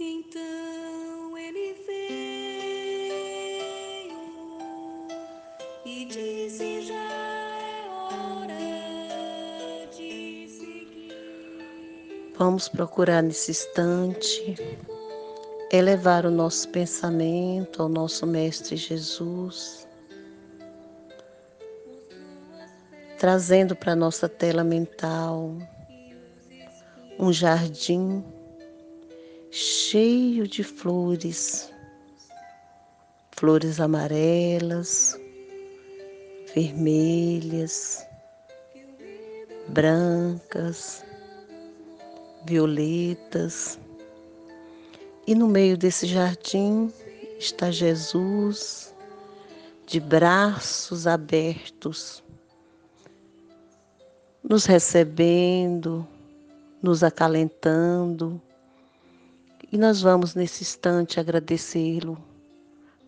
Então ele veio e disse: Já é hora de seguir. Vamos procurar nesse instante elevar o nosso pensamento ao nosso Mestre Jesus. Trazendo para nossa tela mental um jardim cheio de flores, flores amarelas, vermelhas, brancas, violetas. E no meio desse jardim está Jesus, de braços abertos, nos recebendo, nos acalentando. E nós vamos nesse instante agradecê-lo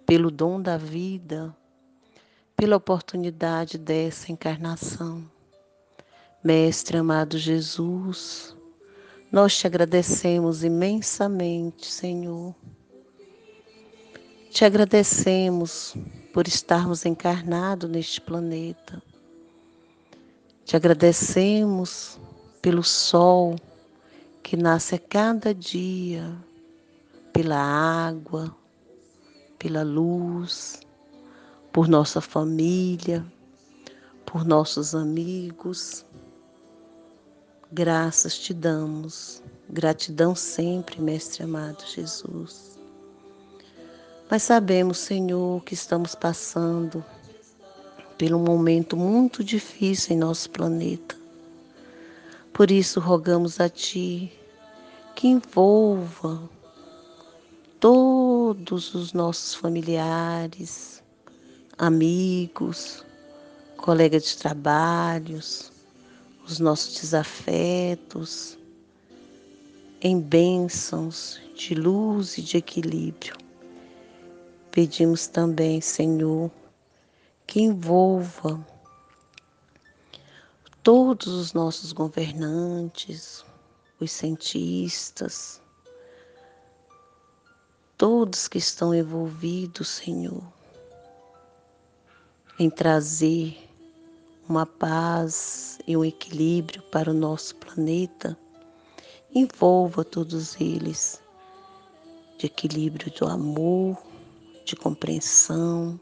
pelo dom da vida, pela oportunidade dessa encarnação. Mestre amado Jesus, nós te agradecemos imensamente, Senhor. Te agradecemos por estarmos encarnados neste planeta. Te agradecemos pelo sol que nasce a cada dia, pela água, pela luz, por nossa família, por nossos amigos. Graças te damos, gratidão sempre, Mestre amado Jesus. Mas sabemos, Senhor, que estamos passando por um momento muito difícil em nosso planeta. Por isso, rogamos a Ti que envolva todos os nossos familiares, amigos, colegas de trabalhos, os nossos desafetos, em bênçãos de luz e de equilíbrio. Pedimos também, Senhor, que envolva todos os nossos governantes, os cientistas, todos que estão envolvidos, Senhor, em trazer uma paz e um equilíbrio para o nosso planeta, envolva todos eles de equilíbrio do amor, de compreensão,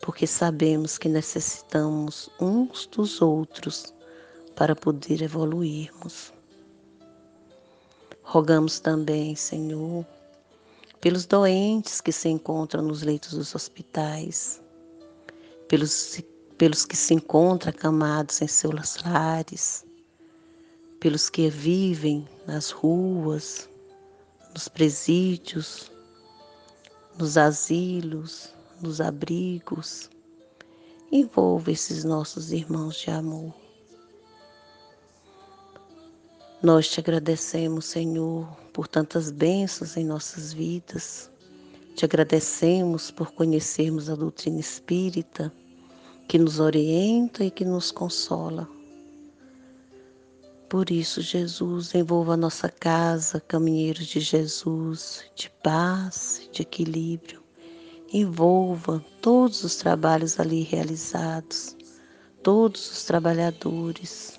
porque sabemos que necessitamos uns dos outros para poder evoluirmos. Rogamos também, Senhor, pelos doentes que se encontram nos leitos dos hospitais, pelos pelos que se encontram acamados em seus lares, pelos que vivem nas ruas, nos presídios, nos asilos, nos abrigos. Envolva esses nossos irmãos de amor. Nós te agradecemos, Senhor, por tantas bênçãos em nossas vidas. Te agradecemos por conhecermos a doutrina espírita que nos orienta e que nos consola. Por isso, Jesus, envolva a nossa casa, caminheiros de Jesus, de paz, de equilíbrio. Envolva todos os trabalhos ali realizados, todos os trabalhadores,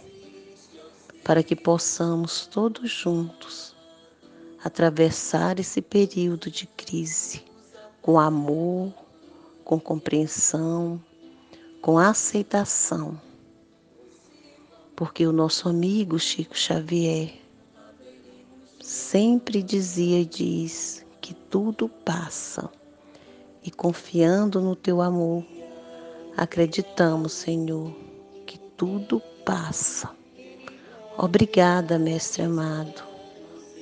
para que possamos todos juntos atravessar esse período de crise com amor, com compreensão, com aceitação, porque o nosso amigo Chico Xavier sempre dizia e diz que tudo passa e confiando no teu amor, acreditamos, Senhor, que tudo passa. Obrigada, Mestre amado.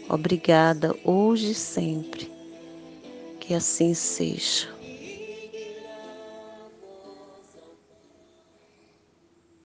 Obrigada hoje e sempre. Que assim seja.